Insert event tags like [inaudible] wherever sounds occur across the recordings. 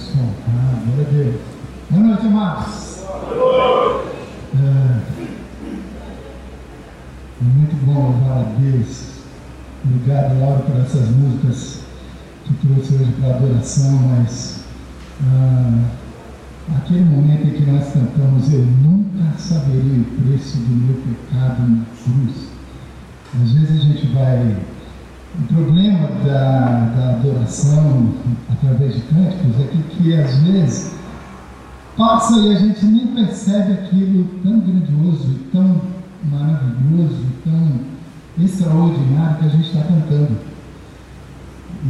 som. Ah, glória a Deus. Boa noite, amados. É, muito bom louvar a Deus. Obrigado, Laura, por essas músicas que trouxe hoje para adoração, mas ah, aquele momento em que nós cantamos, eu nunca saberei o preço do meu pecado na cruz. Às vezes a gente vai o problema da, da adoração através de cânticos é que, que às vezes passa e a gente nem percebe aquilo tão grandioso, tão maravilhoso, tão extraordinário que a gente está cantando.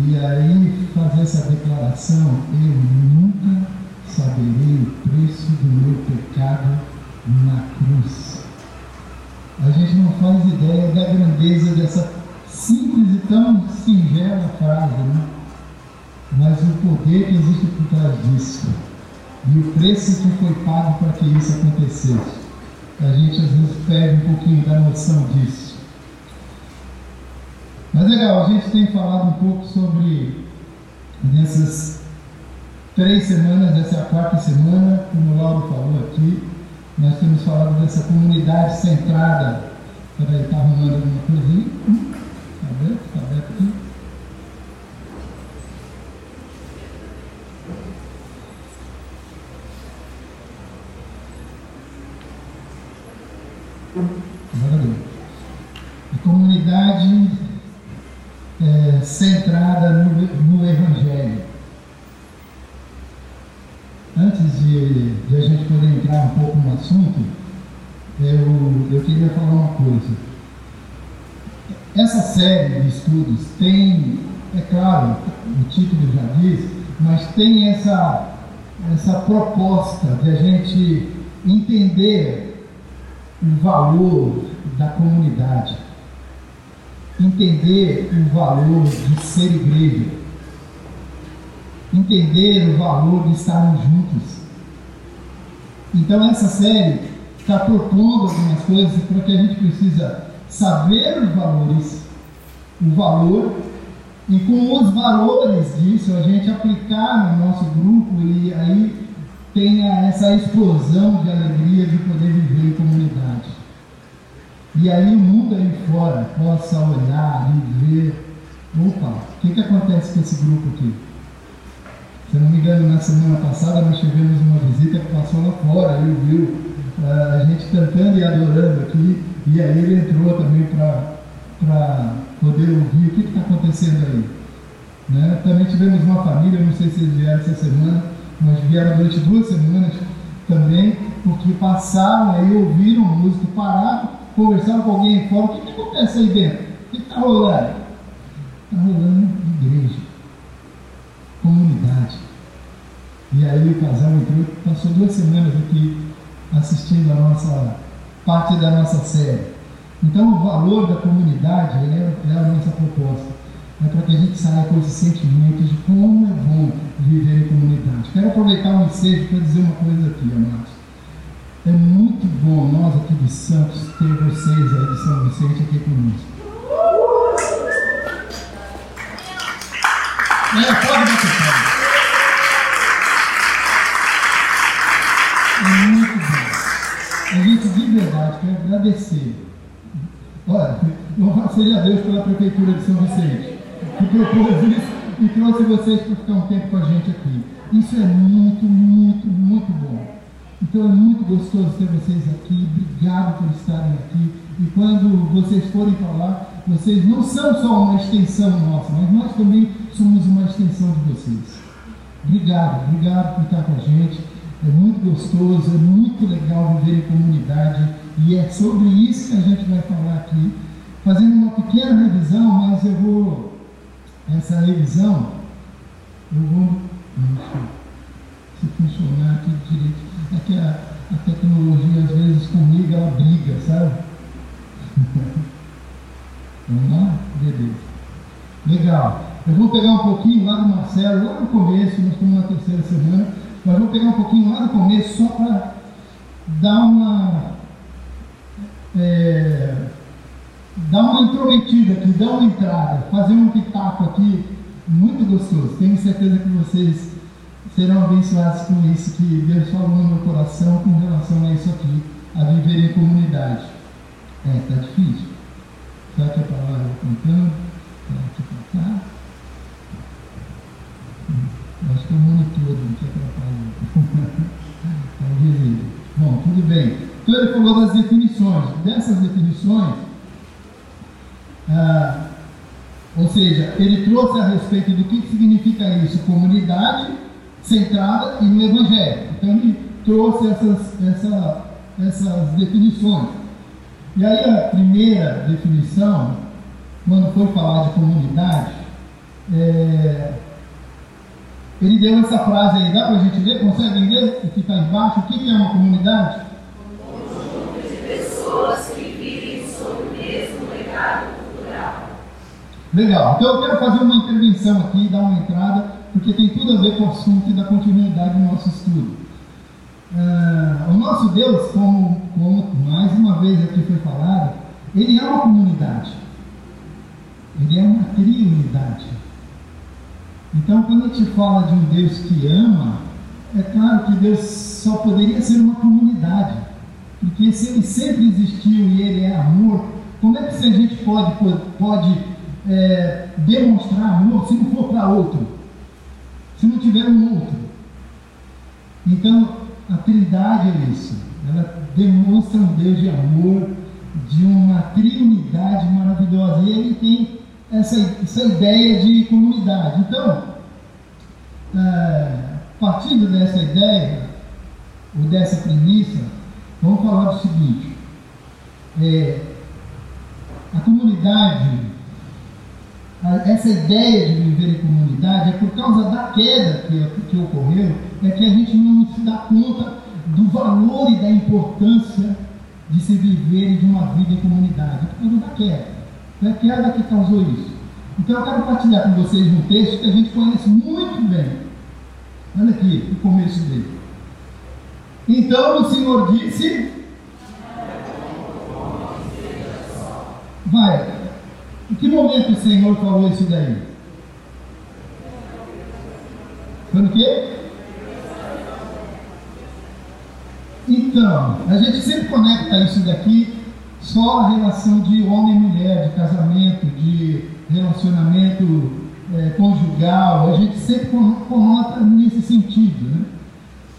E aí fazer essa declaração, eu nunca saberei o preço do meu pecado na cruz. A gente não faz ideia da grandeza dessa simples e tão singela frase, né? mas o poder que existe por trás disso e o preço que foi pago para que isso acontecesse. A gente às vezes perde um pouquinho da noção disso. Mas legal, a gente tem falado um pouco sobre nessas três semanas, essa é a quarta semana, como o Lauro falou aqui, nós temos falado dessa comunidade centrada. Peraí, está arrumando alguma coisa Está aberto aqui? Agora A comunidade é, centrada no, no Evangelho. Antes de, de, a gente poder entrar um pouco no assunto, eu, eu queria falar uma coisa. Essa série de estudos tem, é claro, o título já diz, mas tem essa, essa proposta de a gente entender o valor da comunidade, entender o valor de ser igreja, entender o valor de estarmos juntos. Então essa série está propondo algumas coisas para que a gente precisa saber os valores, o valor, e com os valores disso a gente aplicar no nosso grupo e aí tenha essa explosão de alegria de poder viver em comunidade. E aí o mundo aí fora possa olhar e ver, opa, o que, que acontece com esse grupo aqui? Se não me engano, na semana passada nós tivemos uma visita que passou lá fora, eu viu eh, a gente cantando e adorando aqui, e aí ele entrou também para poder ouvir o que está acontecendo aí. Né? Também tivemos uma família, não sei se eles vieram essa semana, mas vieram durante duas semanas também, porque passaram aí, ouviram música, pararam, conversaram com alguém fora, o que, que acontece aí dentro? O que está rolando? Está rolando igreja, comunidade. E aí o casal entrou, passou duas semanas aqui assistindo a nossa parte da nossa série. Então, o valor da comunidade é, é a nossa proposta. É para que a gente saia com esse sentimento de como é bom viver em comunidade. Quero aproveitar o ensejo para dizer uma coisa aqui, amados. É muito bom nós aqui de Santos ter vocês aí de São Vicente aqui conosco. É, pode bater É muito bom. A gente de verdade quer agradecer. Olha, [laughs] louvado seja Deus pela Prefeitura de São Vicente, que propôs isso e trouxe vocês para ficar um tempo com a gente aqui. Isso é muito, muito, muito bom. Então é muito gostoso ter vocês aqui. Obrigado por estarem aqui. E quando vocês forem falar, vocês não são só uma extensão nossa, mas nós também somos uma extensão de vocês. Obrigado, obrigado por estar com a gente. É muito gostoso, é muito legal viver em comunidade e é sobre isso que a gente vai falar aqui, fazendo uma pequena revisão, mas eu vou. Essa revisão, eu vou. Se funcionar aqui direito. É que a, a tecnologia, às vezes, comigo, ela briga, sabe? [laughs] Vamos lá? Beleza. Legal. Eu vou pegar um pouquinho lá do Marcelo, lá no começo, nós estamos na terceira semana nós vamos pegar um pouquinho lá do começo só para dar uma. É, dar uma intrometida aqui, dar uma entrada, fazer um pitaco aqui muito gostoso. Tenho certeza que vocês serão abençoados com isso que Deus falou no meu coração com relação a isso aqui, a viver em comunidade. É, está difícil. Será que para lá eu contando? Será que é para cá? Acho que é o mundo todo, não que atrapalha. Talvez [laughs] Bom, tudo bem. Ele falou das definições. Dessas definições, ah, ou seja, ele trouxe a respeito do que significa isso, comunidade centrada e no Evangelho. Então ele trouxe essas, essa, essas definições. E aí a primeira definição, quando foi falar de comunidade, é, ele deu essa frase aí, dá para a gente ler? Consegue ler o que está embaixo? O que é uma comunidade? Pessoas que vivem sob o mesmo legado cultural. Legal, então eu quero fazer uma intervenção aqui, dar uma entrada, porque tem tudo a ver com o assunto e da continuidade do nosso estudo. Uh, o nosso Deus, como, como mais uma vez aqui foi falado, ele é uma comunidade. Ele é uma triunidade. Então, quando a gente fala de um Deus que ama, é claro que Deus só poderia ser uma comunidade. Porque se ele sempre existiu e ele é amor, como é que a gente pode, pode é, demonstrar amor se não for para outro? Se não tiver um outro? Então, a Trindade é isso. Ela demonstra um Deus de amor, de uma triunidade maravilhosa. E ele tem essa, essa ideia de comunidade. Então, é, partindo dessa ideia, ou dessa premissa, vamos falar do seguinte: é, a comunidade, essa ideia de viver em comunidade é por causa da queda que, que ocorreu, é que a gente não se dá conta do valor e da importância de se viver de uma vida em comunidade, por causa da queda. Foi a queda que causou isso. Então eu quero partilhar com vocês um texto que a gente conhece muito bem. Olha aqui, o começo dele. Então o Senhor disse. Vai. Em que momento o Senhor falou isso daí? No quê? Então, a gente sempre conecta isso daqui só a relação de homem e mulher, de casamento, de relacionamento é, conjugal, a gente sempre conota nesse sentido. Né?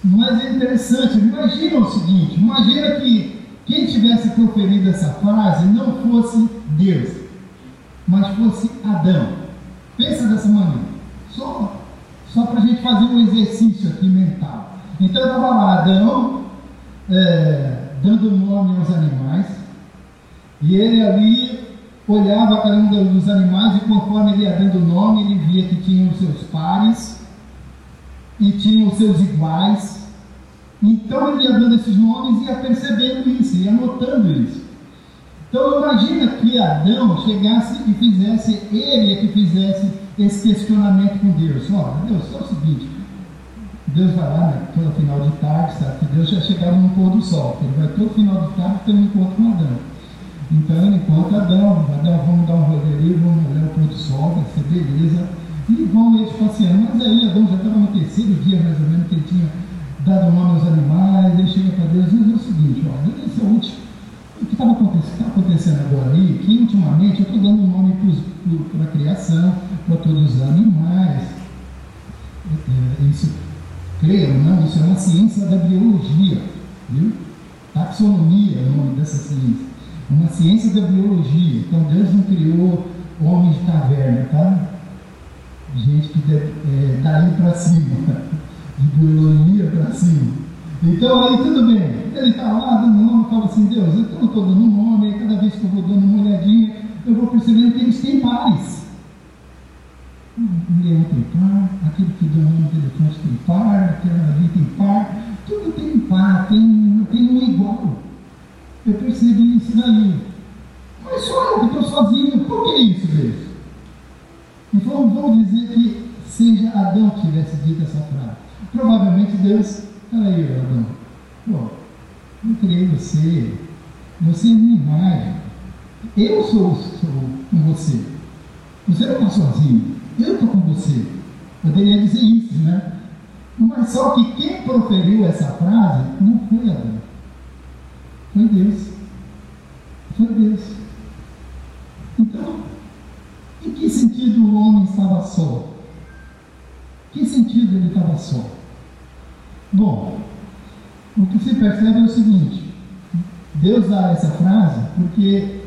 Mas é interessante, imagina o seguinte, imagina que quem tivesse proferido essa frase não fosse Deus, mas fosse Adão. Pensa dessa maneira, só, só para a gente fazer um exercício aqui mental. Então estava lá Adão, é, dando nome aos animais, e ele ali olhava cada um dos animais e conforme ele ia dando nome, ele via que tinha os seus pares e tinha os seus iguais. Então ele ia dando esses nomes e ia percebendo isso, ia notando isso. Então imagina que Adão chegasse e fizesse, ele é que fizesse esse questionamento com Deus. Olha, Deus, é o seguinte, Deus vai lá, né, todo final de tarde, sabe que Deus já chegava no pôr do sol, ele vai todo final de tarde ter um encontro com Adão. Então ele encontra Adão, Adão, vamos dar um rolê vamos olhar o pôr do sol, vai ser beleza. E vão eles passeando. Mas aí Adão já estava no terceiro dia, mais ou menos, que ele tinha dado nome aos animais, ele chega para Deus e diz o seguinte, ó, esse é o último. O que estava acontecendo, tá acontecendo agora aí, que ultimamente eu estou dando nome para a criação, para todos os animais. É, isso, creiam, não, isso é uma ciência da biologia, viu? Taxonomia é o nome dessa ciência uma ciência da biologia. Então Deus não criou homens de caverna, tá? Gente que é, daí para cima, de biologia para cima. Então aí tudo bem. Ele está lá dando nome, fala assim, Deus, eu estou dando nome, aí cada vez que eu vou dando uma olhadinha, eu vou percebendo que eles têm pares. O leão tem par, aquele que deu nome de tem par, aquela ali tem par, tudo tem par, tem, tem um igual. Eu percebi isso daí. Mas só eu que estou sozinho, por que isso, Deus? Então vamos dizer que seja Adão que tivesse dito essa frase. Provavelmente Deus, peraí, Adão, pô, eu criei você, você é minha imagem, eu sou, sou com você. Você não está sozinho, eu estou com você. Poderia dizer isso, né? Mas só que quem proferiu essa frase não foi Adão. Foi Deus. Foi Deus. Então, em que sentido o homem estava só? Que sentido ele estava só? Bom, o que se percebe é o seguinte: Deus dá essa frase porque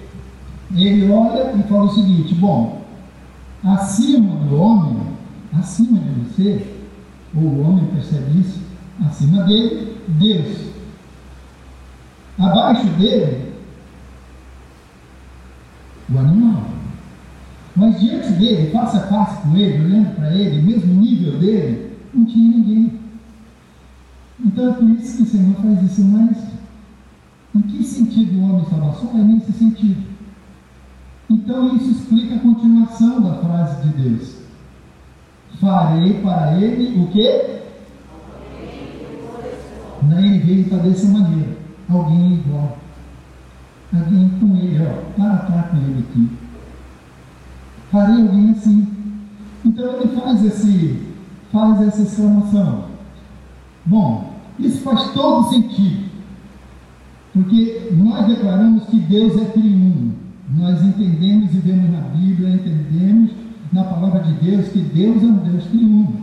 ele olha e fala o seguinte: bom, acima do homem, acima de você, ou o homem percebe isso, acima dele, Deus. Abaixo dele, o animal. Mas diante dele, face a face com ele, olhando para ele, mesmo nível dele, não tinha ninguém. Então é por isso que o Senhor faz isso, mas em que sentido o homem só? É nesse sentido. Então isso explica a continuação da frase de Deus. Farei para ele o quê? Ele veio para dessa maneira. Alguém igual. Alguém com ele, ó. Para cá com ele aqui. Farei alguém assim. Então ele faz esse, faz essa exclamação. Bom, isso faz todo sentido. Porque nós declaramos que Deus é triuno. Nós entendemos e vemos na Bíblia, entendemos na palavra de Deus que Deus é um Deus triuno.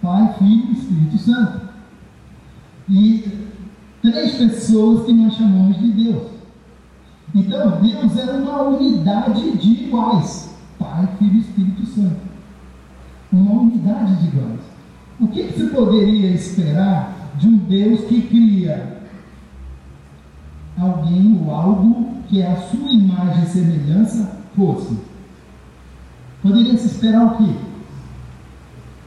Pai, Filho e Espírito Santo. E três pessoas que nós chamamos de Deus. Então, Deus é uma unidade de iguais. Pai, Filho e Espírito Santo. Uma unidade de iguais. O que, que se poderia esperar de um Deus que cria alguém ou algo que a sua imagem e semelhança fosse? Poderia se esperar o quê?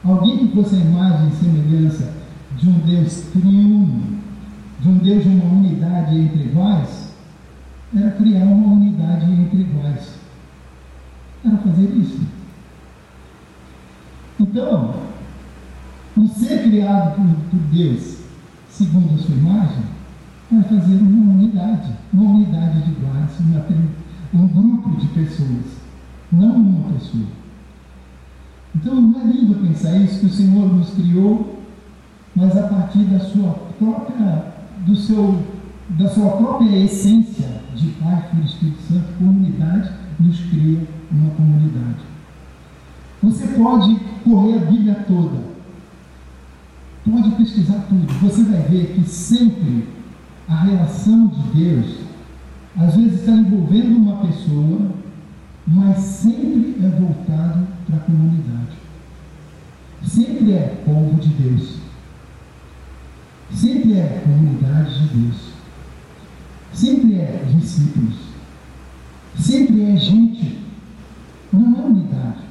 Alguém que fosse a imagem e semelhança de um Deus triuno, de um Deus de uma unidade entre iguais, era criar uma unidade entre iguais. Era fazer isso. Então, o ser criado por, por Deus, segundo a sua imagem, vai fazer uma unidade, uma unidade de iguais, um grupo de pessoas, não uma pessoa. Então não é lindo pensar isso, que o Senhor nos criou, mas a partir da sua própria, do seu, da sua própria essência de Pai, Filho e Espírito Santo, comunidade, nos cria uma comunidade. Você pode correr a Bíblia toda, pode pesquisar tudo, você vai ver que sempre a relação de Deus, às vezes está envolvendo uma pessoa, mas sempre é voltado para a comunidade. Sempre é povo de Deus. Sempre é comunidade de Deus. Sempre é discípulos. Sempre é gente. Não é unidade.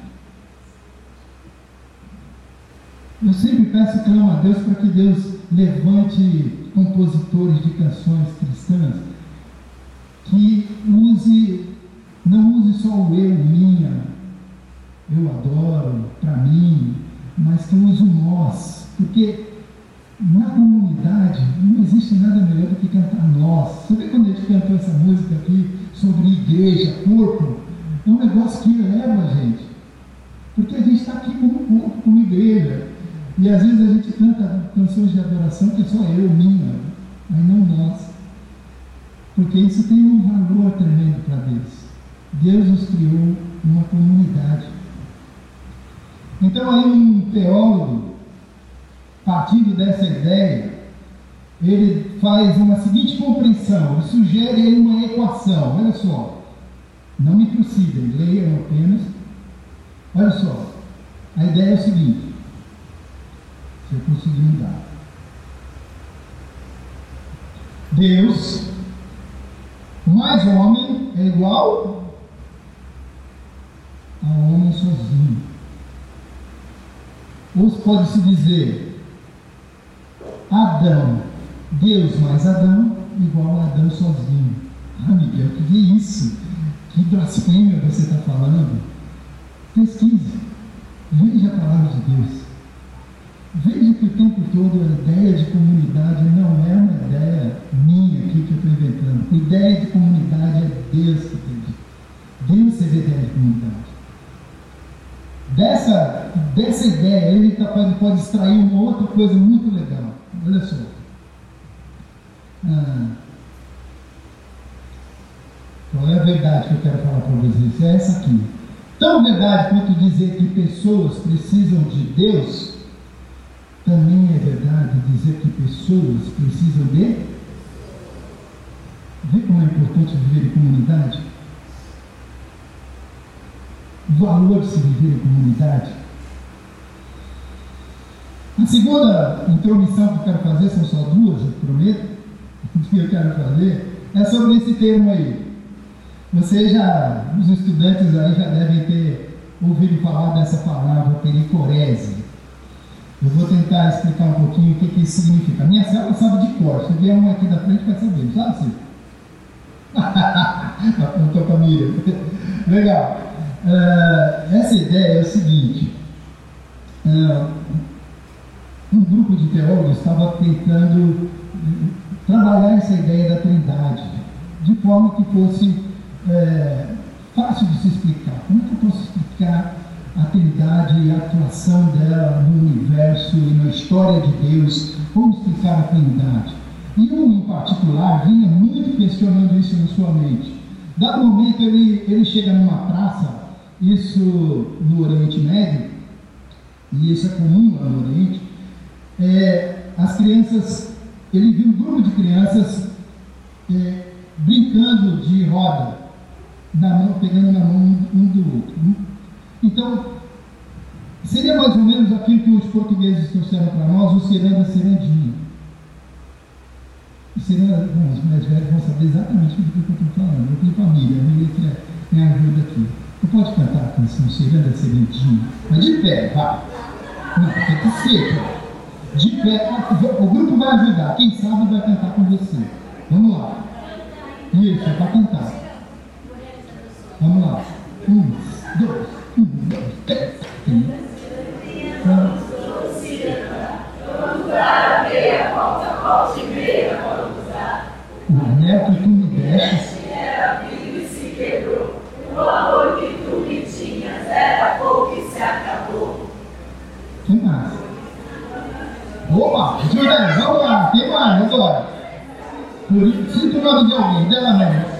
Eu sempre peço clamo a Deus para que Deus levante compositores de canções cristãs que use, não use só o eu, minha, eu adoro, para mim, mas que use o nós, porque na comunidade não existe nada melhor do que cantar nós. Você vê quando a gente cantou essa música aqui sobre igreja, corpo, é um negócio que eleva a gente. Porque a gente está aqui como corpo, como igreja. E às vezes a gente canta canções de adoração que é só eu, minha, mas não nós. Porque isso tem um valor tremendo para Deus. Deus nos criou uma comunidade. Então aí um teólogo, partindo dessa ideia, ele faz uma seguinte compreensão, ele sugere uma equação, olha só, não me trucidem, leiam apenas, olha só, a ideia é o seguinte, se eu conseguir mudar. Deus mais homem é igual a homem sozinho. Ou pode-se dizer Adão, Deus mais Adão, igual a Adão sozinho. Ah, Miguel, que é isso? Que blasfêmia você está falando? Pesquise, veja a palavra de Deus. Veja que o tempo todo a ideia de comunidade não é uma ideia minha aqui que eu estou inventando. A ideia de comunidade é Deus que teve. Deus teve a ideia de comunidade. Dessa dessa ideia, ele, tá, pode extrair uma outra coisa muito legal. Olha só. Ah, qual é a verdade que eu quero falar para vocês? É essa aqui. Tão verdade quanto dizer que pessoas precisam de Deus, também é verdade dizer que pessoas precisam de. Vê como é importante viver em comunidade? O valor de se viver em comunidade. A segunda intromissão que eu quero fazer, são só duas, eu prometo, [laughs] que eu quero fazer, é sobre esse termo aí. Vocês já, os estudantes aí já devem ter ouvido falar dessa palavra pericorese. Eu vou tentar explicar um pouquinho o que, que isso significa. Minha célula sabe de cor. Se vier um aqui da frente, vai saber. Sabe, Ciro? Apontou com a mira. Legal. Uh, essa ideia é o seguinte. Uh, um grupo de teólogos estava tentando trabalhar essa ideia da trindade, de forma que fosse é, fácil de se explicar. Como é que eu posso explicar a Trindade e a atuação dela no universo e na história de Deus? Como explicar a Trindade? E um em particular vinha muito questionando isso na sua mente. Dado momento ele, ele chega numa praça, isso no Oriente Médio, e isso é comum lá no Oriente, é, as crianças, ele viu um grupo de crianças é, brincando de roda na mão, pegando na mão um do outro. Então, seria mais ou menos aquilo que os portugueses trouxeram para nós, o ciranda cirandinho. O ciranda, bom, os mais velhos vão saber exatamente do que eu estou falando. Eu tenho família, a família que me ajuda aqui. Tu pode cantar a canção Ciranda Cirandinho? Mas de pé, vai. Não, tem que ser, cara. De pé, o grupo vai ajudar. Quem sabe vai cantar com você. Vamos lá. Isso, é para cantar. Vamos lá. Um, dois, um, dois, três. Quatro. O neto tu me deste. Era vivo e se quebrou. O amor que tu me tinhas era pouco e se acabou. Quem mais? Opa, Juliana, vamos lá. Quem mais agora? Por isso, o nome de alguém, dela mesmo.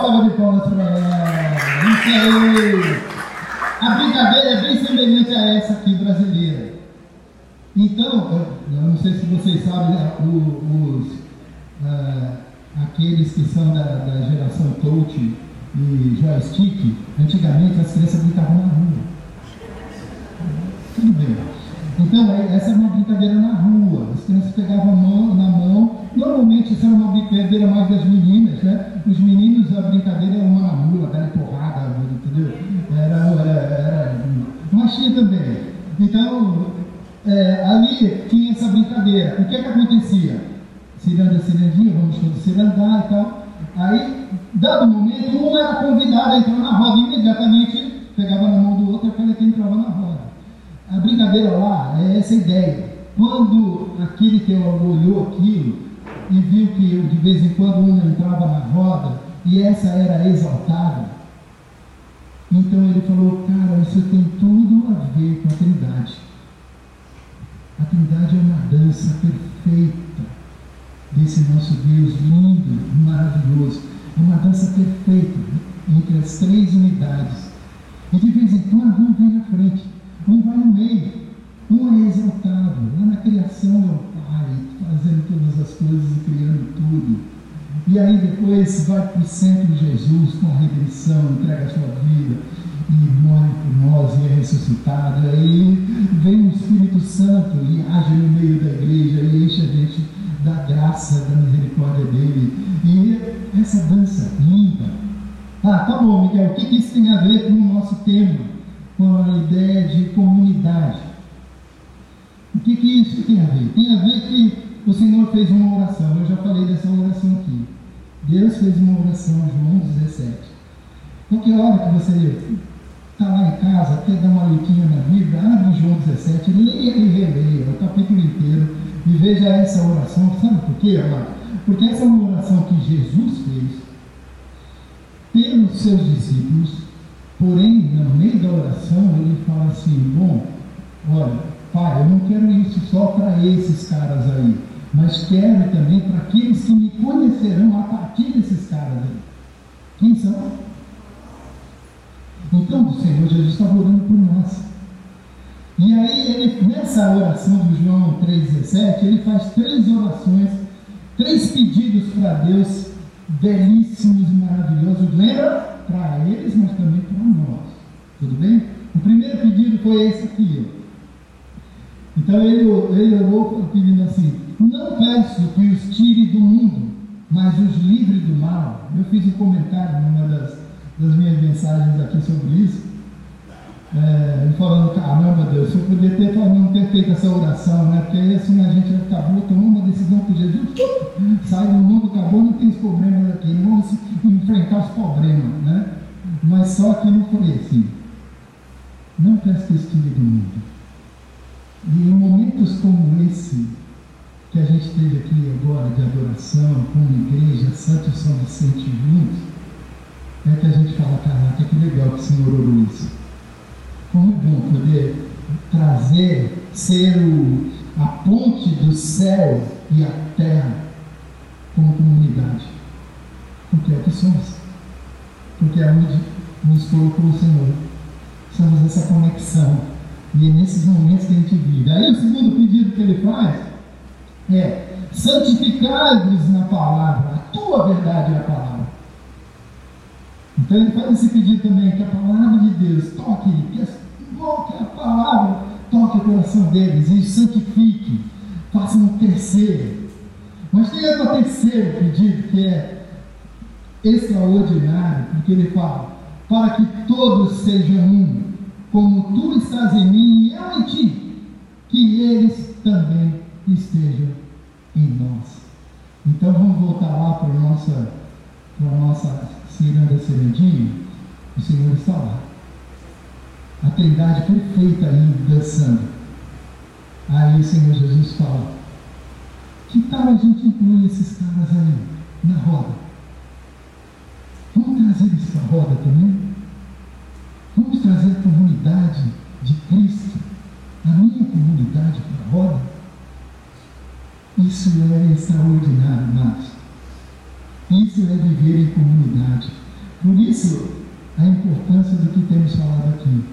Salva de palmas para ela. Isso aí. A brincadeira é bem semelhante a essa aqui brasileira. Então, eu, não sei se vocês sabem, né, os, ah, aqueles que são da, da geração touch e joystick, antigamente as crianças brincavam na rua. Tudo bem. Então, é, essa é uma brincadeira na rua. As crianças pegavam mão, na mão. Normalmente, isso era uma brincadeira mais das meninas, né? Os meninos, ali tinha essa brincadeira. O que é que acontecia? Ciranda, cirandinha, vamos todos cirandar e tal. Aí, dado momento, um era convidado a entrar na roda imediatamente pegava na mão do outro e aquele que entrava na roda. A brincadeira lá é essa ideia. Quando aquele que olhou aquilo e viu que de vez em quando um entrava na roda e essa era exaltada, então ele falou, cara, isso tem tudo a ver com a Trindade. A Trindade é uma dança perfeita desse nosso Deus lindo, maravilhoso. É uma dança perfeita entre as três unidades. E de vez em quando um vem na frente, um vai no meio, um é exaltado. Lá na criação é o Pai, fazendo todas as coisas e criando tudo. E aí depois vai para o centro de Jesus com a redenção, entrega a sua vida e morre por nós e é ressuscitado. Aí vem o Espírito Santo e age no meio da igreja e enche a gente da graça, da misericórdia dele. E essa dança linda. Ah, tá bom, Miguel, o que, que isso tem a ver com o nosso tema? Com a ideia de comunidade. O que, que isso tem a ver? Tem a ver que o Senhor fez uma oração. Eu já falei dessa oração aqui. Deus fez uma oração, João 17. Qualquer hora que você está lá em casa, quer dar uma leitinha na Bíblia, abre João 17, leia e releia o capítulo inteiro e veja essa oração. Sabe por quê, amado? Porque essa é uma oração que Jesus fez pelos seus discípulos, porém, no meio da oração, ele fala assim: Bom, olha, pai, eu não quero isso só para esses caras aí, mas quero também para aqueles que me conhecerão a partir desses caras aí. Quem são? Então, o Senhor Jesus estava orando por nós. E aí, ele, nessa oração do João 3,17, ele faz três orações, três pedidos para Deus belíssimos e maravilhosos. Lembra? Para eles, mas também para nós. Tudo bem? O primeiro pedido foi esse aqui. Ó. Então ele, ele orou pedindo assim: Não peço que os tire do mundo, mas os livre do mal. Eu fiz um comentário numa das, das minhas mensagens aqui sobre isso. É, falando, caramba Deus, se eu podia ter, não ter feito essa oração, né? Porque assim a gente acabou tomando uma decisão com Jesus, [laughs] sai do mundo, acabou, não tem os problemas aqui, vamos enfrentar os problemas, né? Mas só que não foi assim. Não estive do mundo. E em momentos como esse, que a gente teve aqui agora de adoração, como igreja, Santo São Vicente juntos, é que a gente fala, caraca, que legal que o Senhor orou isso. Como é bom poder trazer, ser o, a ponte do céu e a terra como comunidade. Porque é o que somos. Porque é onde nos colocou o Senhor. Somos essa conexão. E é nesses momentos que a gente vive. Aí o segundo pedido que ele faz é santificados na palavra. A tua verdade é a palavra. Então ele faz esse pedido também, que a palavra de Deus toque, que a palavra toque o coração deles e santifique, faça um terceiro. Mas tem outro terceiro pedido que é extraordinário, porque ele fala, para que todos sejam um, como tu estás em mim e eu em ti, que eles também estejam em nós. Então vamos voltar lá para a nossa, para a nossa ciranda serendinha. O Senhor está lá. A trindade perfeita aí dançando. Aí o Senhor Jesus fala: Que tal a gente incluir esses caras aí na roda? Vamos trazer eles para a roda também? Vamos trazer a comunidade de Cristo, a minha comunidade para a roda? Isso é extraordinário, amados. Isso é viver em comunidade. Por isso, a importância do que temos falado aqui.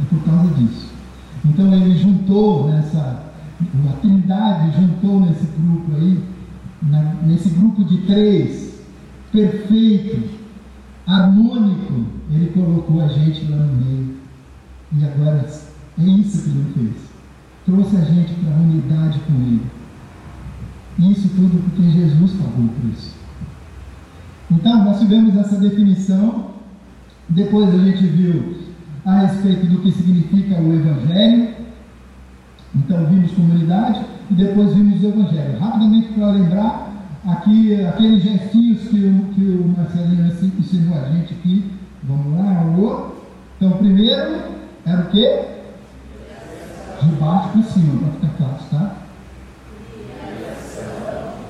É por causa disso. Então ele juntou nessa, a Trindade juntou nesse grupo aí, na, nesse grupo de três, perfeito, harmônico, ele colocou a gente lá no meio. E agora é isso que ele fez. Trouxe a gente para a unidade com ele. Isso tudo porque Jesus pagou por isso. Então, nós tivemos essa definição. Depois a gente viu a respeito do que significa o Evangelho. Então, vimos comunidade e depois vimos o Evangelho. Rapidamente para lembrar, aqui aqueles gestinhos que o, que o Marcelinho ensinou a gente aqui. Vamos lá, o Então, primeiro era o quê? De baixo para cima, para ficar claro, tá?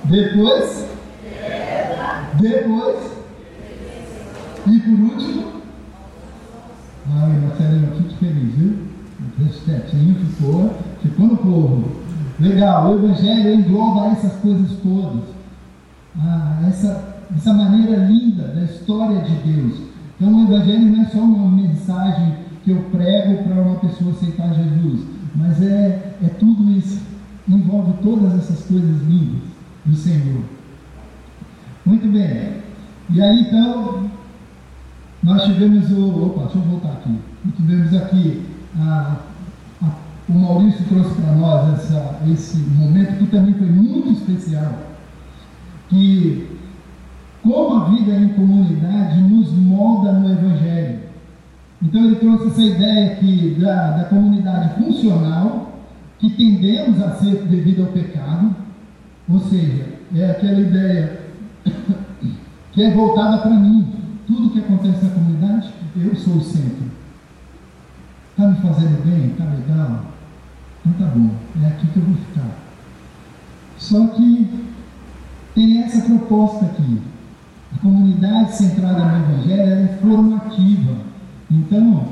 Depois? Depois? E por último? Ai, Marcelinho, fico feliz, viu? Quietinho, ficou, ficou no povo. Legal, o Evangelho engloba essas coisas todas. Ah, essa, essa maneira linda da história de Deus. Então o Evangelho não é só uma mensagem que eu prego para uma pessoa aceitar Jesus, mas é, é tudo isso. Envolve todas essas coisas lindas do Senhor. Muito bem. E aí então, nós tivemos o. Opa, deixa eu voltar aqui. Tivemos aqui a, a, o Maurício trouxe para nós essa, esse momento que também foi muito especial. Que como a vida em comunidade nos molda no Evangelho. Então ele trouxe essa ideia aqui da, da comunidade funcional, que tendemos a ser devido ao pecado, ou seja, é aquela ideia que é voltada para mim. Tudo que acontece na comunidade, eu sou o centro. Está me fazendo bem? Está legal? Então tá bom, é aqui que eu vou ficar. Só que tem essa proposta aqui. A comunidade centrada no Evangelho é formativa. Então,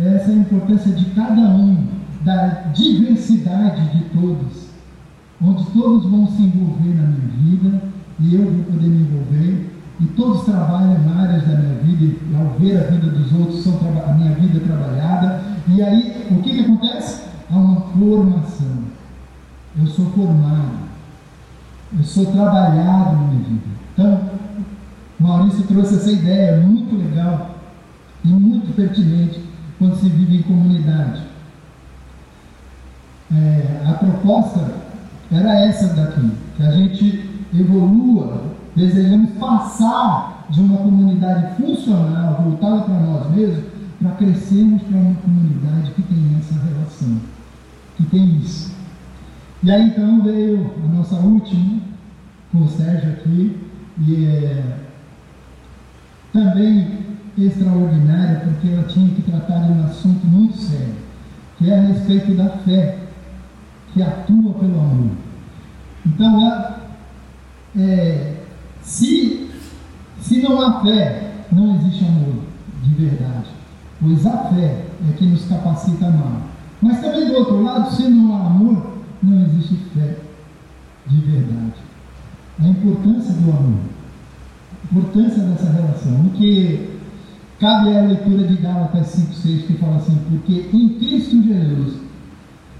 essa é a importância de cada um, da diversidade de todos, onde todos vão se envolver na minha vida e eu vou poder me envolver, e todos trabalham na áreas da minha vida, e ao ver a vida dos outros, são a minha vida trabalhada, e aí o que, que acontece? Há uma formação. Eu sou formado, eu sou trabalhado na minha vida. Então, Maurício trouxe essa ideia muito legal e muito pertinente quando se vive em comunidade. É, a proposta era essa daqui, que a gente evolua, desejamos passar de uma comunidade funcional, voltada para nós mesmos, para crescermos para uma comunidade que tem essa relação, que tem isso. E aí então veio a nossa última, com o Sérgio aqui, e é também extraordinária, porque ela tinha que tratar de um assunto muito sério, que é a respeito da fé, que atua pelo amor. Então, é, se, se não há fé, não existe amor de verdade, pois a fé é que nos capacita a amar. Mas também do outro lado, se não há amor, não existe fé de verdade. A importância do amor, a importância dessa relação, o que cabe a leitura de Gálatas 5,6 que fala assim, porque em Cristo Jesus,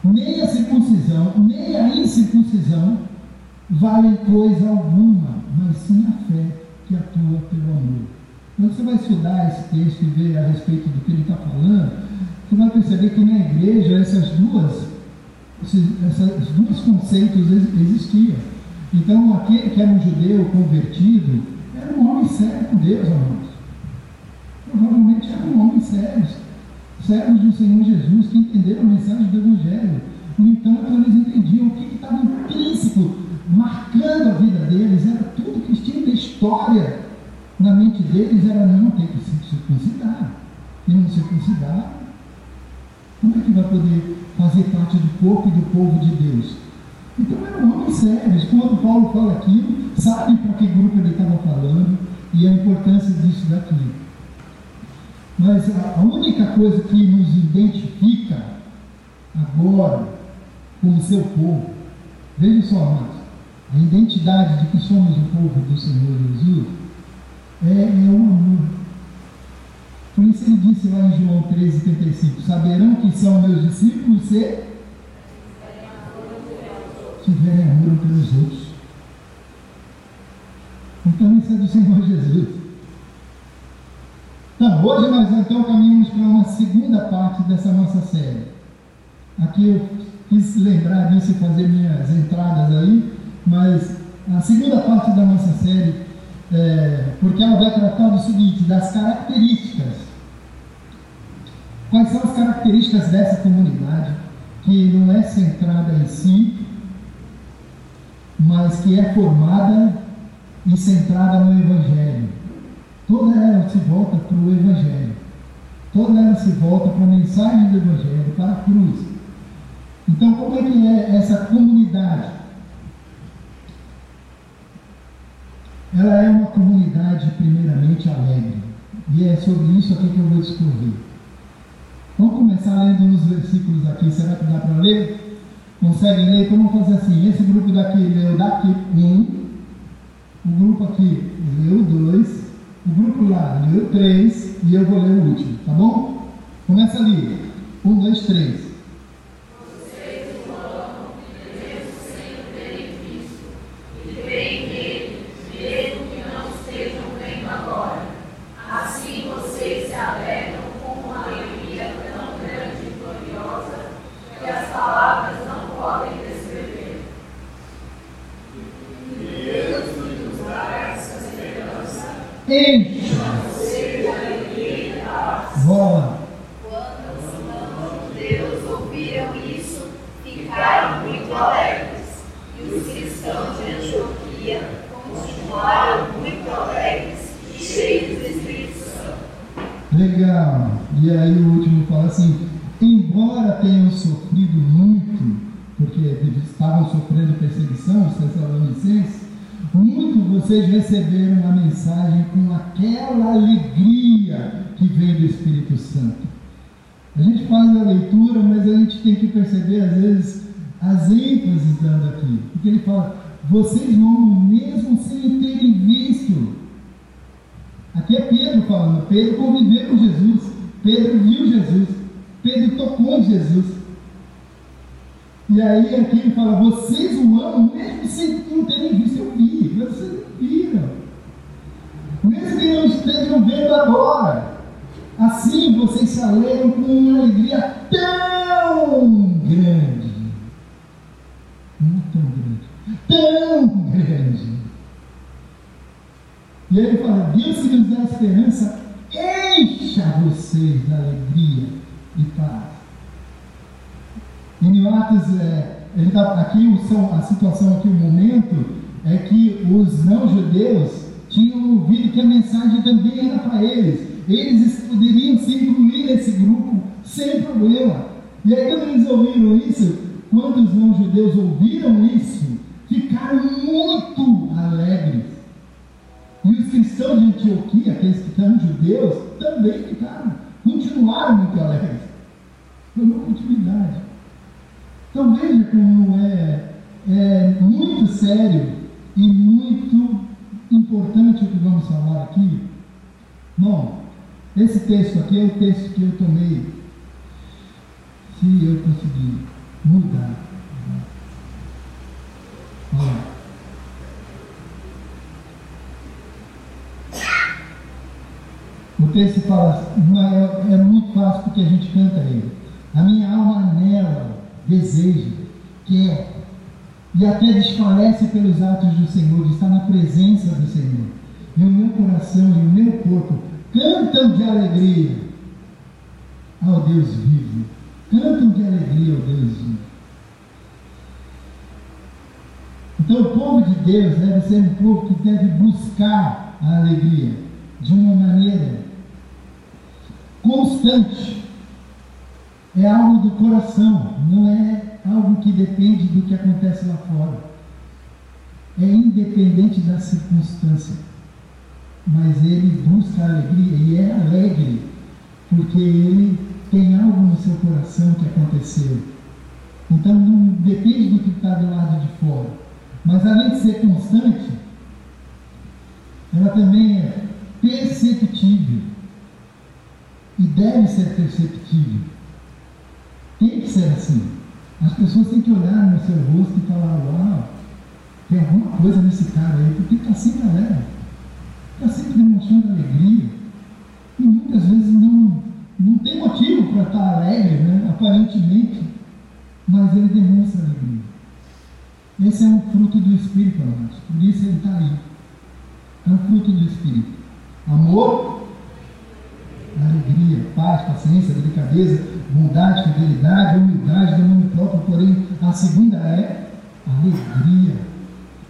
nem a circuncisão, nem a incircuncisão valem coisa alguma, mas sim a fé que atua pelo amor. Quando você vai estudar esse texto e ver a respeito do que ele está falando, você vai perceber que na igreja essas duas, esses, dois conceitos existiam. Então, aquele que era um judeu convertido era um homem sério com Deus, amados. Provavelmente eram homens sérios, sérios do Senhor Jesus, que entenderam a mensagem do Evangelho. No entanto, eles entendiam o que estava implícito, marcando a vida deles, era tudo que tinha da história na mente deles, era não ter que se circuncidar. E não circuncidar, como é que vai poder fazer parte do corpo e do povo de Deus? Então eram homens sérios. Quando Paulo fala aquilo, sabe para que grupo ele estava falando e a importância disso daqui. Mas a, única coisa que nos identifica agora como seu povo, veja só, amados, a identidade de que somos o povo do Senhor Jesus é, é o amor. Por isso ele disse lá em João 13,35: Saberão que são meus discípulos se tiverem amor pelos outros. Então isso é do Senhor Jesus. Então, hoje nós então caminhamos para uma segunda parte dessa nossa série. Aqui eu quis lembrar disso e fazer minhas entradas aí, mas a segunda parte da nossa série, é, porque ela vai tratar do seguinte, das características. Quais são as características dessa comunidade que não é centrada em si, mas que é formada e centrada no Evangelho. Toda ela se volta para o Evangelho. Toda ela se volta para a mensagem do Evangelho, para a cruz. Então, como é que é essa comunidade? Ela é uma comunidade, primeiramente, alegre. E é sobre isso aqui que eu vou discorrer. Vamos começar lendo uns versículos aqui. Será que dá para ler? conseguem ler, então vamos fazer assim, esse grupo daqui leu daqui um, o grupo aqui leu dois, o grupo lá leu três e eu vou ler o último, tá bom? Começa ali. Um, dois, três. Perceber, às vezes, as ênfases dando aqui. Porque ele fala, vocês vão mesmo sem terem visto. Aqui é Pedro falando, Pedro conviveu com Jesus, Pedro viu Jesus, Pedro tocou Jesus. E aí aqui ele fala, vocês o amam mesmo sem não terem visto, eu vi, vocês não viram. Mesmo que não estejam vendo agora. Assim vocês se alegram com uma alegria tão grande. Não tão grande. Tão grande. E ele fala, Deus que nos dá esperança, encha vocês de alegria e paz. Em Atos, é, ele tá, aqui a situação aqui, o momento, é que os não-judeus tinham ouvido que a mensagem também era para eles. Eles poderiam se incluir nesse grupo sem problema. E aí, quando eles ouviram isso, quando os não-judeus ouviram isso, ficaram muito alegres. E os cristãos de Antioquia, aqueles que são judeus, também ficaram, continuaram muito alegres. Foi uma continuidade. Então veja como é, é muito sério e muito importante o que vamos falar aqui. Bom, esse texto aqui é o texto que eu tomei. Se eu conseguir mudar. Olha. O texto fala, é, é muito fácil porque a gente canta ele. A minha alma nela deseja, quer, e até desfalece pelos atos do Senhor, estar na presença do Senhor. E o meu coração e o meu corpo cantam de alegria ao Deus vivo. Cantam de alegria ao Deus vivo. Então o povo de Deus deve ser um povo que deve buscar a alegria de uma maneira constante. É algo do coração, não é algo que depende do que acontece lá fora. É independente da circunstância. Mas ele busca alegria e é alegre, porque ele tem algo no seu coração que aconteceu. Então não depende do que está do lado de fora. Mas além de ser constante, ela também é perceptível e deve ser perceptível. Tem que ser assim. As pessoas têm que olhar no seu rosto e falar, uau, tem alguma coisa nesse cara aí, porque está sempre alegre. Está sempre demonstrando alegria. E muitas vezes não, não tem motivo para estar tá alegre, né? aparentemente, mas ele demonstra alegria. Esse é um fruto do Espírito, amados. Por isso ele está aí. É um fruto do Espírito. Amor, alegria, paz, paciência, delicadeza, bondade, fidelidade, humildade, domínio próprio, porém a segunda é alegria.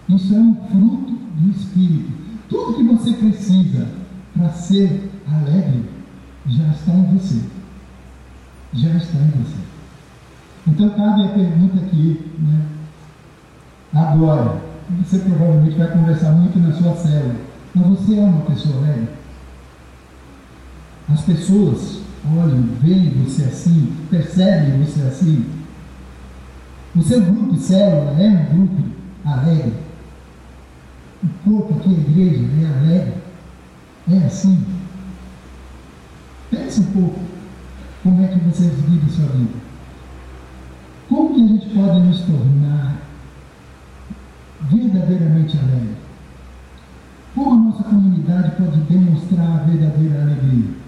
Isso é um fruto do Espírito. Tudo que você precisa para ser alegre já está em você. Já está em você. Então cabe a pergunta aqui, né? Agora, você provavelmente vai conversar muito na sua célula, mas você é uma pessoa alegre? As pessoas olham, veem você assim, percebem você assim. O seu grupo de célula é um grupo alegre. O corpo aqui, a igreja, é alegre. É assim. Pense um pouco como é que vocês vivem sua vida. Como que a gente pode nos tornar verdadeiramente alegre? Como a nossa comunidade pode demonstrar a verdadeira alegria?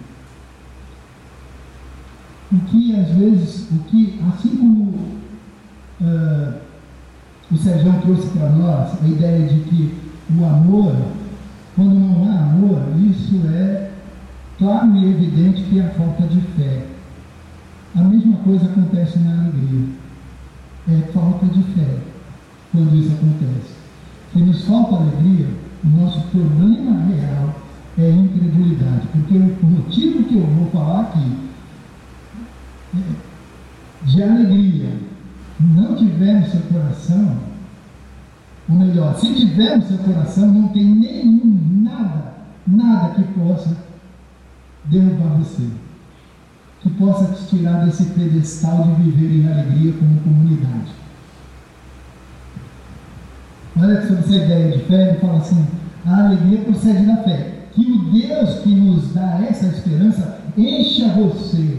o que às vezes, o que, assim como uh, o Sérgio trouxe para nós, a ideia de que o amor, quando não há amor, isso é claro e evidente que é a falta de fé. A mesma coisa acontece na alegria. É falta de fé quando isso acontece. Se nos falta alegria, o nosso problema real é incredulidade. Porque o motivo que eu vou falar aqui de alegria não tiver no seu coração, ou melhor, se tiver no seu coração, não tem nenhum, nada, nada que possa derrubar você. Que possa te tirar desse pedestal de viver em alegria como comunidade. Olha sobre essa ideia de fé, ele fala assim: a alegria procede da fé. Que o Deus que nos dá essa esperança encha você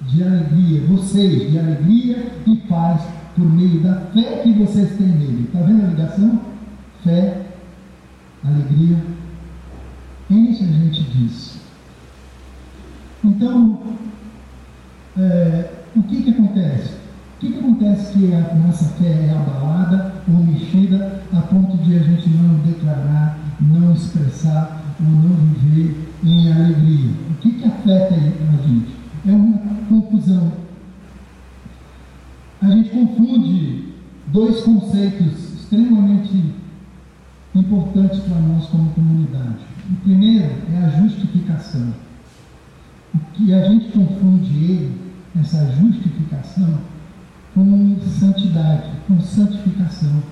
de alegria, vocês de alegria e paz por meio da fé que vocês têm nele. Está vendo a ligação? Fé, alegria, enche a gente disso. Então, é, o que, que acontece? O que, que acontece que a nossa fé é abalada ou mexida a ponto de a gente não declarar, não expressar ou não viver em alegria? O que, que afeta a gente? É uma confusão. A gente confunde dois conceitos extremamente importantes para nós como comunidade. O primeiro é a justificação. O que a gente confunde ele, essa justificação, com santidade, com santificação.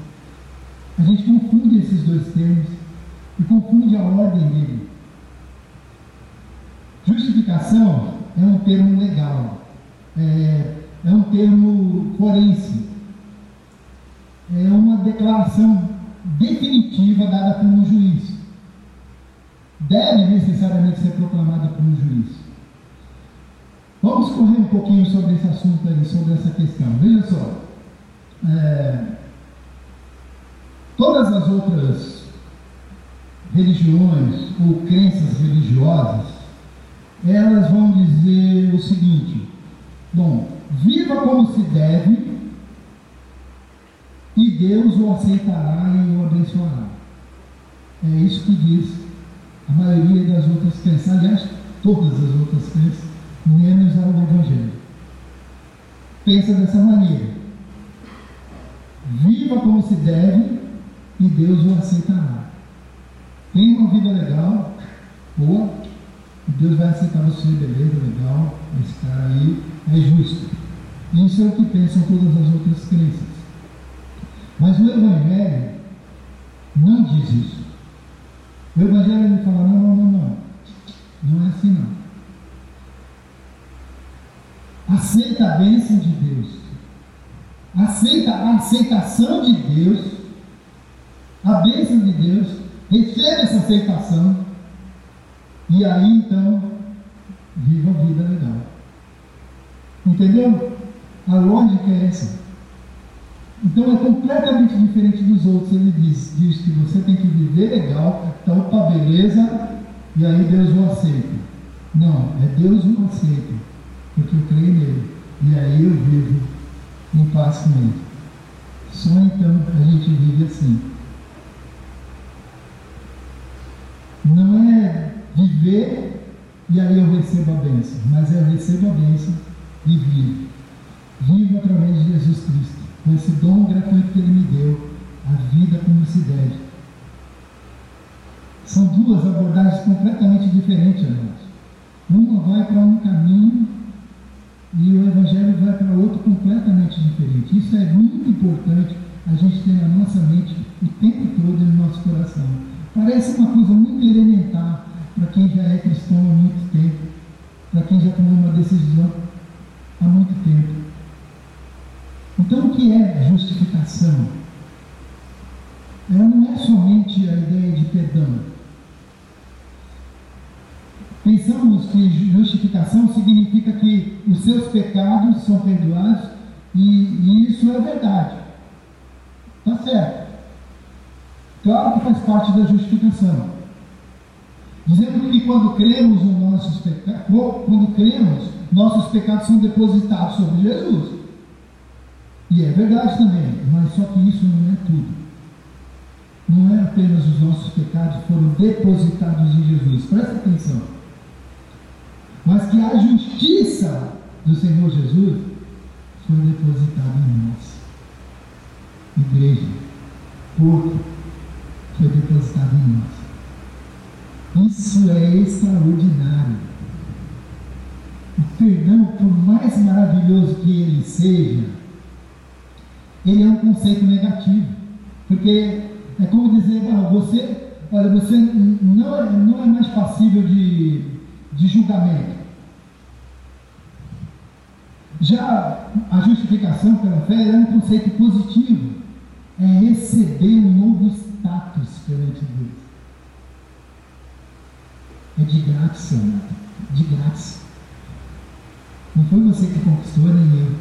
A gente confunde esses dois termos e confunde a ordem dele. Justificação é um termo legal, é, é um termo forense, é uma declaração definitiva dada por um juiz. Deve necessariamente ser proclamada por um juiz. Vamos correr um pouquinho sobre esse assunto aí, sobre essa questão. Veja só. É, todas as outras religiões ou crenças religiosas, elas vão dizer o seguinte: bom, viva como se deve e Deus o aceitará e o abençoará. É isso que diz a maioria das outras crenças, aliás, todas as outras crenças menos ao Evangelho. Pensa dessa maneira. Viva como se deve e Deus o aceitará. Tem uma vida legal, boa, Deus vai aceitar você, beleza, legal, esse cara aí é justo. Isso é o que pensam todas as outras crenças. Mas o Evangelho não diz isso. O Evangelho ele fala, não, não, não, não. Não é assim não. Aceita a bênção de Deus, aceita a aceitação de Deus, a bênção de Deus, receba essa aceitação, e aí então viva a vida legal. Entendeu? A lógica é essa. Então é completamente diferente dos outros. Ele diz, diz que você tem que viver legal, opa, beleza, e aí Deus o aceita. Não, é Deus o aceita porque eu creio nele. E aí eu vivo em paz com ele. Só então a gente vive assim. Não é viver e aí eu recebo a bênção, mas eu recebo a bênção e vivo. Vivo através de Jesus Cristo, com esse dom gratuito que ele me deu, a vida como se deve. São duas abordagens completamente diferentes, irmãos. Uma vai para um caminho e o Evangelho vai para outro completamente diferente. Isso é muito importante a gente ter na nossa mente o tempo todo no nosso coração. Parece uma coisa muito elementar para quem já é cristão há muito tempo, para quem já tomou uma decisão há muito tempo. Então, o que é justificação? Ela não é somente a ideia de perdão. Pensamos que justificação significa que seus pecados são perdoados e, e isso é verdade. Está certo. Claro que faz parte da justificação. Dizendo que quando cremos nos nossos pecados, quando cremos, nossos pecados são depositados sobre Jesus. E é verdade também, mas só que isso não é tudo. Não é apenas os nossos pecados foram depositados em Jesus. Presta atenção mas que a justiça do Senhor Jesus foi depositada em nós. Igreja, corpo, foi depositado em nós. Isso é extraordinário. O perdão, por mais maravilhoso que ele seja, ele é um conceito negativo. Porque É como dizer, ah, você, olha, você não é, não é mais passível de, de julgamento. Já a justificação pela fé é um conceito positivo. É receber um novo status perante Deus. É de grátis, amado. De grátis. Não foi você que conquistou, nem eu.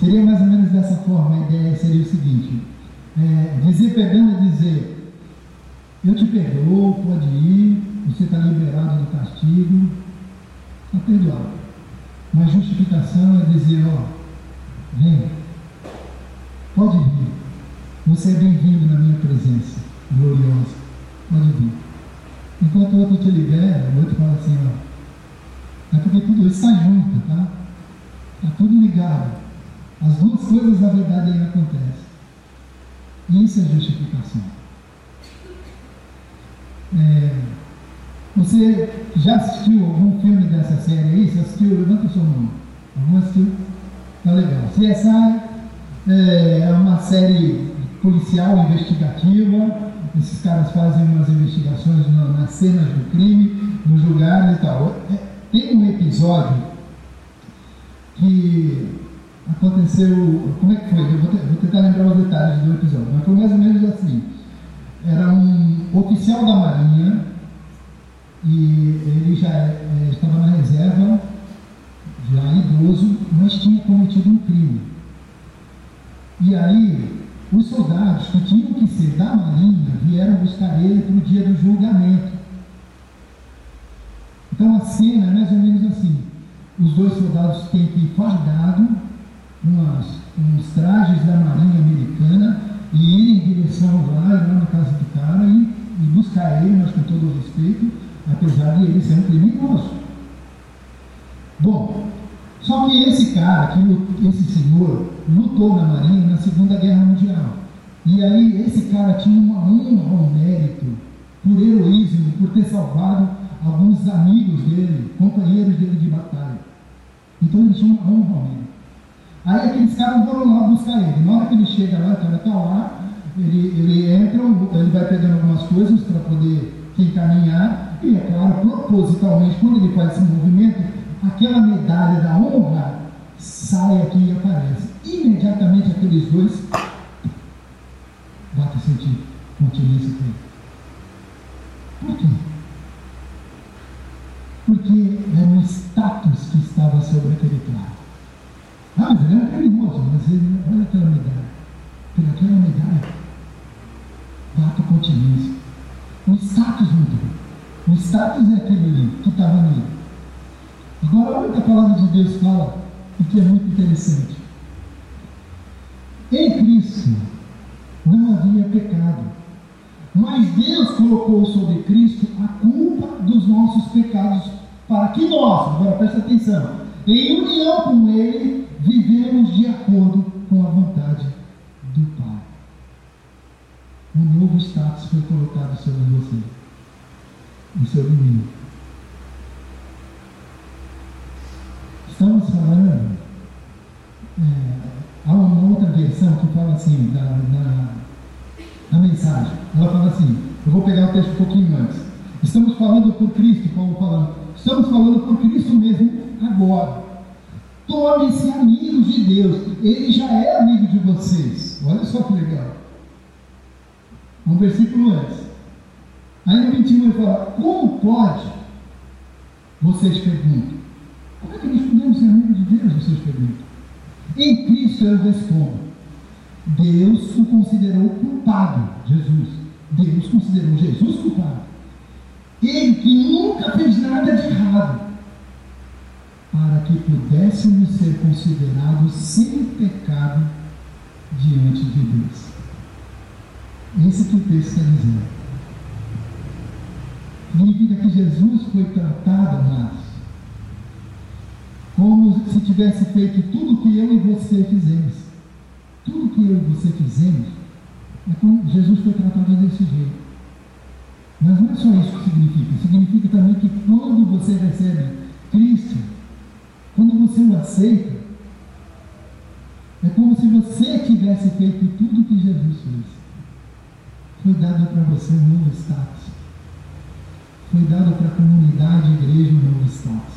Seria mais ou menos dessa forma. A ideia seria o seguinte: é, dizer perdão é dizer, eu te perdoo, pode ir, você está liberado do castigo, está perdoado. Mas justificação é dizer, ó, vem, pode vir, você é bem-vindo na minha presença, gloriosa, pode vir. Enquanto o outro te libera, o outro fala assim, ó, é porque tudo isso está junto, tá? Está tudo ligado. As duas coisas, na verdade, aí acontecem. Isso é justificação. É, você já assistiu algum filme dessa série aí? Você assistiu? Levanta o seu nome. Algum assistiu? Tá legal. CSI é, é uma série policial investigativa. Esses caras fazem umas investigações nas cenas do crime, nos lugares e tal. É, tem um episódio que aconteceu. Como é que foi? Eu vou, vou, tentar lembrar os detalhes do episódio, mas foi mais ou menos assim. Era um oficial da Marinha e ele já é, estava na reserva, já idoso, mas tinha cometido um crime. E aí, os soldados que tinham que ser da Marinha vieram buscar ele para o dia do julgamento. Então a cena é mais ou menos assim: os dois soldados têm que ir fardado umas, uns trajes da Marinha Americana e ir em direção lá, lá na casa do cara e, e buscar ele, mas com todo o respeito, apesar de ele ser um criminoso. Bom, só que esse cara, que, esse senhor, lutou na Marinha na Segunda Guerra Mundial. E aí esse cara tinha uma honra, um mérito, por heroísmo, por ter salvado alguns amigos dele, companheiros dele de batalha. Então ele tinha uma honra ao mérito. Aí aqueles caras foram lá buscar ele. Na hora que ele chega lá, o cara está lá, ele, ele entra, ele vai pegando algumas coisas para poder encaminhar, e é claro, propositalmente, quando ele faz esse movimento, aquela medalha da honra sai aqui e aparece. Imediatamente aqueles dois bate sentir continência com Por quê? Porque era um status que estava sobre aquele cara. Ah, mas ele era criminoso, mas ele, olha aquela medalha. Por aquela medalha, bate continência. O status mudou. O status é aquele que estava nele. Agora, olha o que a palavra de Deus fala, e que é muito interessante. Em Cristo não havia pecado, mas Deus colocou sobre Cristo a culpa dos nossos pecados, para que nós, agora presta atenção, em união com Ele, vivemos de acordo com a vontade do Pai. Um novo status foi colocado sobre você e sobre mim. Estamos falando. É, há uma outra versão que fala assim, da, da, da mensagem. Ela fala assim: eu vou pegar o texto um pouquinho antes. Estamos falando por Cristo, Paulo falando. Estamos falando por Cristo mesmo agora. Torne-se amigos de Deus. Ele já é amigo de vocês. Olha só que legal. Um versículo antes. Aí no 21 ele fala: Como pode? Vocês perguntam. Como é que nós podemos ser amigos de Deus? Vocês perguntam. Em Cristo eu respondo: Deus o considerou culpado, Jesus. Deus considerou Jesus culpado. Ele que nunca fez nada de errado para que pudéssemos ser considerados sem pecado diante de Deus. Esse que o texto está dizendo. Significa que Jesus foi tratado, amados, como se tivesse feito tudo que eu e você fizemos. Tudo que eu e você fizemos, é como Jesus foi tratado desse jeito. Mas não é só isso que significa. Significa também que quando você recebe Cristo, quando você o aceita, é como se você tivesse feito tudo que Jesus fez. dado para você um novo status. Foi dado para a comunidade igreja novo status.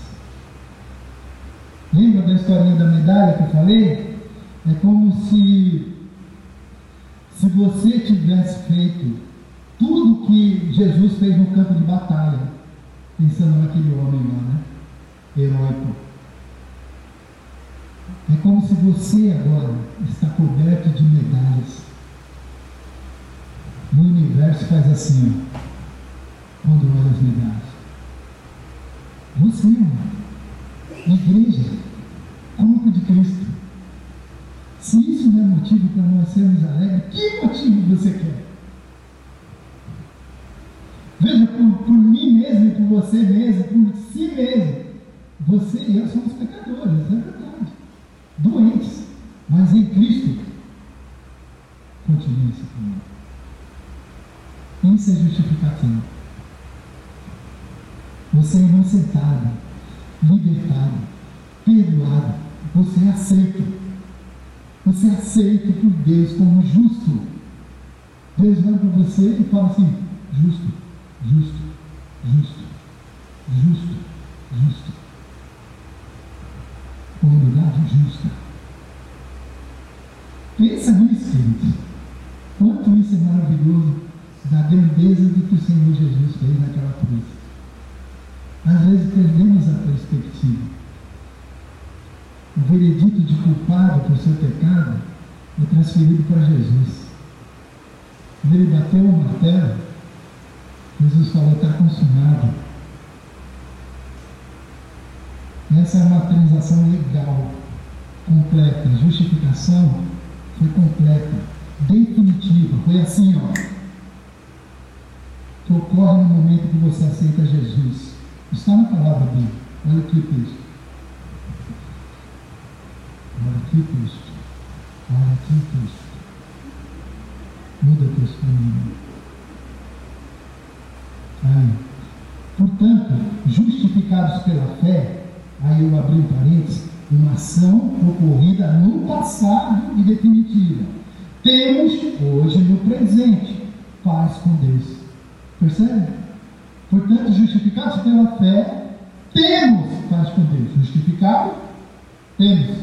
Lembra da historinha da medalha que eu falei? É como se, se você tivesse feito tudo que Jesus fez no campo de batalha, pensando naquele homem lá, né? Heróico. É como se você agora está coberto de medalhas. No universo faz assim, ó, quando olha as medalhas. Você, irmão, igreja, corpo de Cristo. Se isso não é motivo para nós sermos alegres, que motivo você quer? Veja, por, por mim mesmo, por você mesmo, por si mesmo. Você e eu somos pecadores, é verdade. Doentes. Mas em Cristo, continue esse caminho. Isso é justificativo. Você é inocentado, libertado, perdoado. Você é aceito. Você é aceito por Deus como justo. Deus olha para você e fala assim: justo, justo, justo, justo, justo. Comunidade justa. Pensa nisso, queridos. Quanto isso é maravilhoso da grandeza do que o Senhor Jesus fez naquela cruz. Vezes perdemos a perspectiva. O veredito de culpado por seu pecado é transferido para Jesus. Quando ele bateu o martelo, Jesus falou: está consumado. Essa é uma transação legal, completa. A justificação foi completa, definitiva. Foi assim, ó. Que ocorre no momento que você aceita Jesus. Está na palavra dele. Olha aqui o texto. Olha aqui o texto. Olha aqui o texto. Muda o texto para mim. Portanto, justificados pela fé, aí eu abri um parênteses, uma ação ocorrida no passado e definitiva. Temos hoje no presente paz com Deus. Percebe? Portanto, justificados pela fé, temos paz com Deus. Justificado? Temos.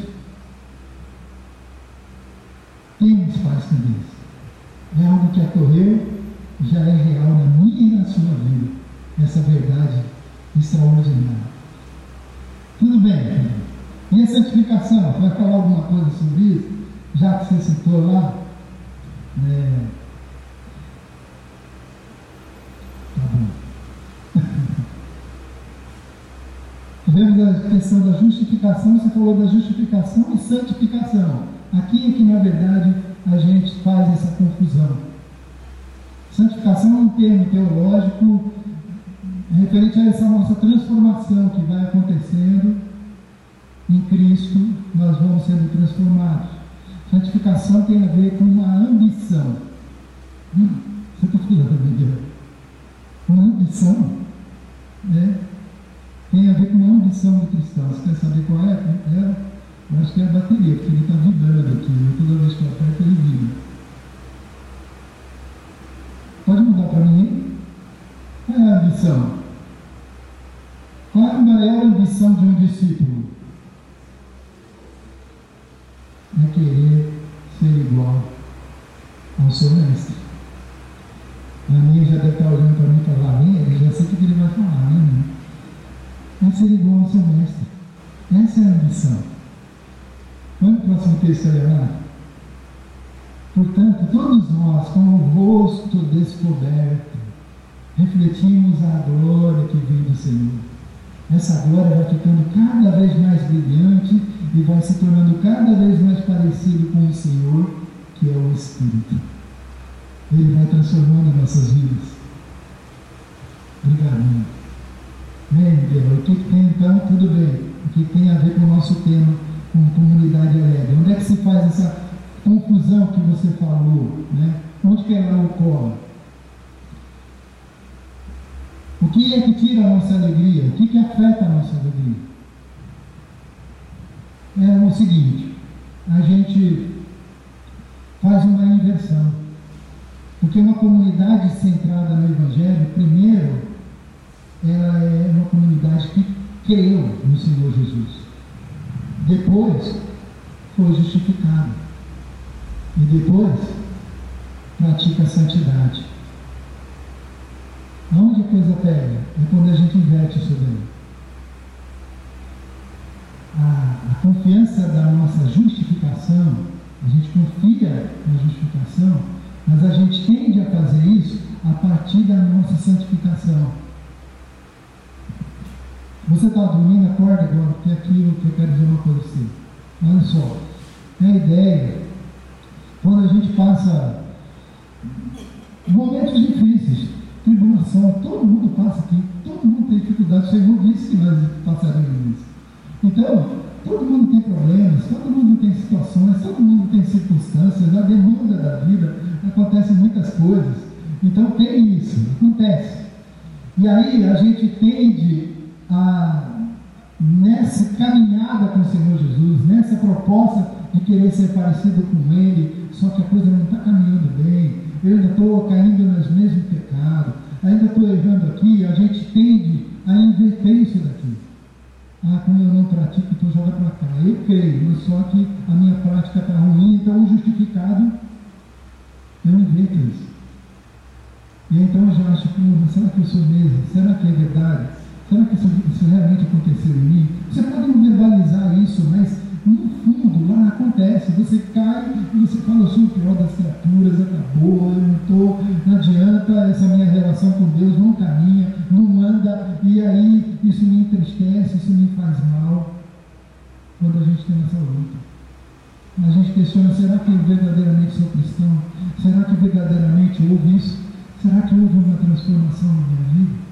Temos paz com Deus. É algo que ocorreu, já é real na minha e na sua vida. Essa verdade extraordinária. Tudo bem, filho. E a santificação? Vai falar alguma coisa sobre isso? Já que você citou lá? É... Tá bom. Tivemos a questão da justificação, você falou da justificação e santificação. Aqui é que, na verdade, a gente faz essa confusão. Santificação é um termo teológico referente a essa nossa transformação que vai acontecendo em Cristo, nós vamos sendo transformados. Santificação tem a ver com uma ambição. Hum, você está falando, Miguel? Uma ambição. Né? Tem a ver com uma ambição do cristão. Você quer saber qual é? é eu acho que é a bateria, porque ele está vibrando aqui. Né? Toda vez que eu aperto, ele vibra. Pode mudar para mim? Qual é a ambição? Qual é a ambição de um discípulo? É querer ser igual ao seu mestre. A minha já deve estar olhando para mim e falar, ele já sei o que ele vai falar, né? É ser igual ao seu mestre. Essa é a. Vamos para o próximo texto lá. Portanto, todos nós, com o rosto descoberto, refletimos a glória que vem do Senhor. Essa glória vai ficando cada vez mais brilhante e vai se tornando cada vez mais parecido com o Senhor, que é o Espírito. Ele vai transformando nossas vidas. Obrigado. Bem, o que tem então? Tudo bem. O que tem a ver com o nosso tema, com comunidade alegre? Onde é que se faz essa confusão que você falou? Né? Onde que ela ocorre? O que é que tira a nossa alegria? O que, que afeta a nossa alegria? É o seguinte, a gente faz uma inversão. Porque uma comunidade centrada no Evangelho, primeiro, ela é uma comunidade que creu no Senhor Jesus. Depois, foi justificada. E depois, pratica a santidade. Onde a coisa pega? É quando a gente inverte isso daí. A, a confiança da nossa justificação, a gente confia na justificação, mas a gente tende a fazer isso a partir da nossa santificação. Você está dormindo, acorda agora, porque é aquilo que eu quero dizer uma coisa você. Olha só, tem a ideia, quando a gente passa momentos difíceis, tribulação, todo mundo passa aqui, todo mundo tem dificuldade, o Senhor disse que nós passaríamos isso. Então, todo mundo tem problemas, todo mundo tem situações, todo mundo tem circunstâncias, a demanda da vida, acontecem muitas coisas. Então tem isso, acontece. E aí a gente tende a, nessa caminhada com o Senhor Jesus, nessa proposta de querer ser parecido com Ele, só que a coisa não está caminhando bem, eu ainda estou caindo nos mesmos pecados, ainda estou errando aqui, a gente tende a inverter isso daqui. Ah, como eu não pratico, então joga para cá. Eu creio, mas só que a minha prática está ruim, então o justificado, eu inverto isso. E então eu já acho, será que eu sou mesmo? Será que é verdade? Será que isso, isso realmente aconteceu em mim? Você pode não verbalizar isso, mas no fundo lá acontece. Você cai e você fala, eu sou o pior das criaturas, acabou, eu não estou, não adianta, essa minha relação com Deus não caminha, não anda, e aí isso me entristece, isso me faz mal. Quando a gente tem essa luta. A gente questiona, será que eu verdadeiramente sou cristão? Será que verdadeiramente houve isso? Será que houve uma transformação na minha vida?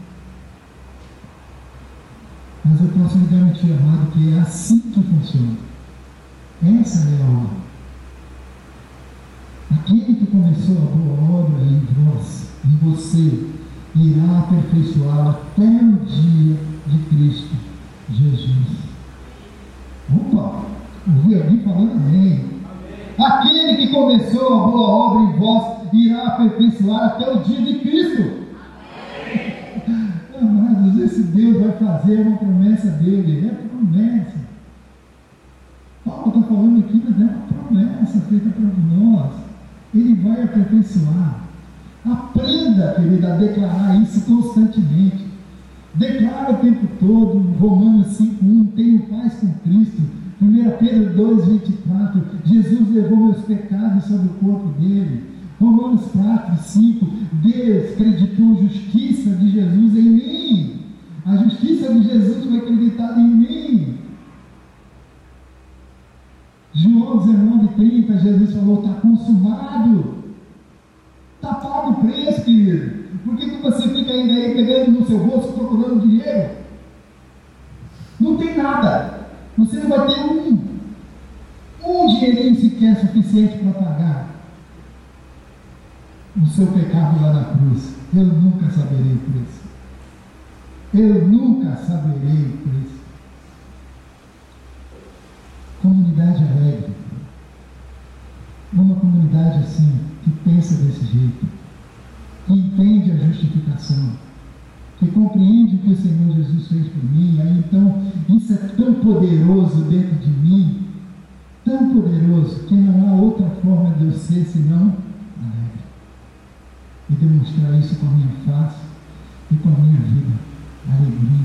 Mas eu posso lhe garantir, amado, que é assim que funciona. Essa é a obra. Aquele que começou a boa obra em vós, em você, irá aperfeiçoá-la até o dia de Cristo Jesus. Opa! Ouvi alguém falando amém. Aquele que começou a boa obra em vós irá aperfeiçoar até o dia de Cristo. Amados, esse Deus vai fazer uma promessa dele, é promessa. Paulo está falando aqui, mas é uma promessa feita para nós. Ele vai aperfeiçoar. Aprenda, querida, a declarar isso constantemente. Declara o tempo todo, Romanos 5,1, tenho paz com Cristo. 1 Pedro 2,24, Jesus levou meus pecados sobre o corpo dele. Romanos 4, 5, Deus acreditou a justiça de Jesus em mim. A justiça de Jesus foi acreditada em mim. João 19, 30, Jesus falou, está consumado. Está pago o preço, querido. Por que, que você fica ainda aí pegando no seu bolso procurando dinheiro? Não tem nada. Você não vai ter um, um dinheirinho sequer suficiente para pagar o seu pecado lá na cruz. Eu nunca saberei o preço. Eu nunca saberei o preço. Comunidade alegre. Uma comunidade assim, que pensa desse jeito, que entende a justificação, que compreende o que o Senhor Jesus fez por mim, aí então isso é tão poderoso dentro de mim, tão poderoso, que não há outra forma de eu ser senão alegre. E demonstrar isso com a minha face e com a minha vida. Alegria.